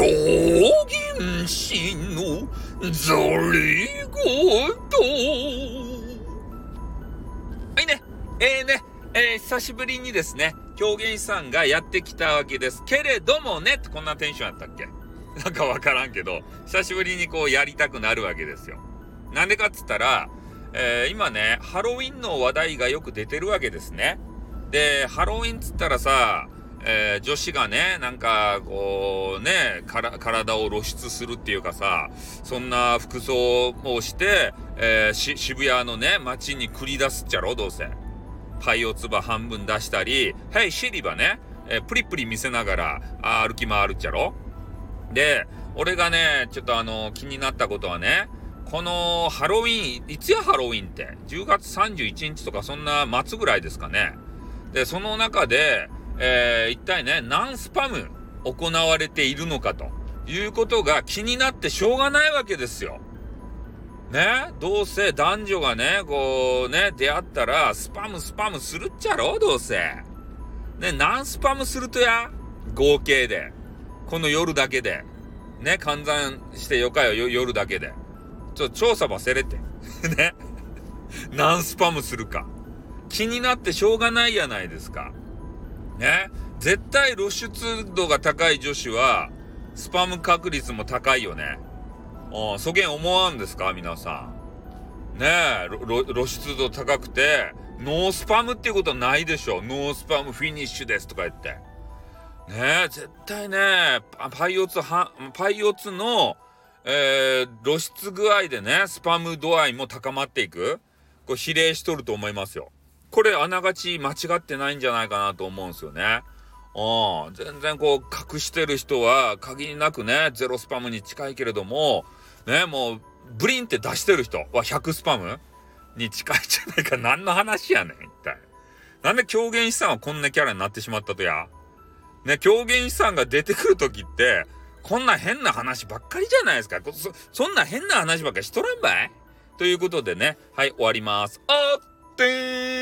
狂言師のざり言。はいね、えー、ね、えー、久しぶりにですね、狂言師さんがやってきたわけです。けれどもね、こんなテンションやったっけ？なんかわからんけど、久しぶりにこうやりたくなるわけですよ。なんでかっつったら、えー、今ね、ハロウィンの話題がよく出てるわけですね。で、ハロウィンっつったらさ、えー、女子がね、なんか、こう、ね、体を露出するっていうかさ、そんな服装をして、えー、渋谷のね、街に繰り出すっちゃろ、どうせ。パイオツバ半分出したり、はい、シリバね、えー、プリプリ見せながら歩き回るっちゃろ。で、俺がね、ちょっとあの、気になったことはね、このハロウィン、いつやハロウィンって ?10 月31日とかそんな末ぐらいですかね。で、その中で、えー、一体ね、何スパム行われているのかということが気になってしょうがないわけですよ。ね？どうせ男女がね、こうね、出会ったら、スパムスパムするっちゃろ？どうせ。ね、何スパムするとや？合計で。この夜だけで。ね、換算してよかよ、夜だけで。ちょっと調査ばせれて。ね？何スパムするか。気になってしょうがないやないですか。ね。絶対露出度が高い女子は、スパム確率も高いよね。うん、そげん思わんですか？皆さん。ねえ、露出度高くて、ノースパムっていうことはないでしょ。ノースパムフィニッシュですとか言って。ねえ、絶対ね、パイオツは、パイオツの、えー、露出具合でね、スパム度合いも高まっていく。これ比例しとると思いますよ。これあながち間違ってないんじゃないかなと思うんですよね。うん。全然こう隠してる人は限りなくね、ゼロスパムに近いけれども、ね、もう、ブリンって出してる人は100スパムに近いじゃないか。何の話やねん、一体。なんで狂言師さんはこんなキャラになってしまったとや。ね、狂言師さんが出てくるときって、こんな変な話ばっかりじゃないですか。そ、そんな変な話ばっかりしとらんばい？ということでね、はい、終わります。あってー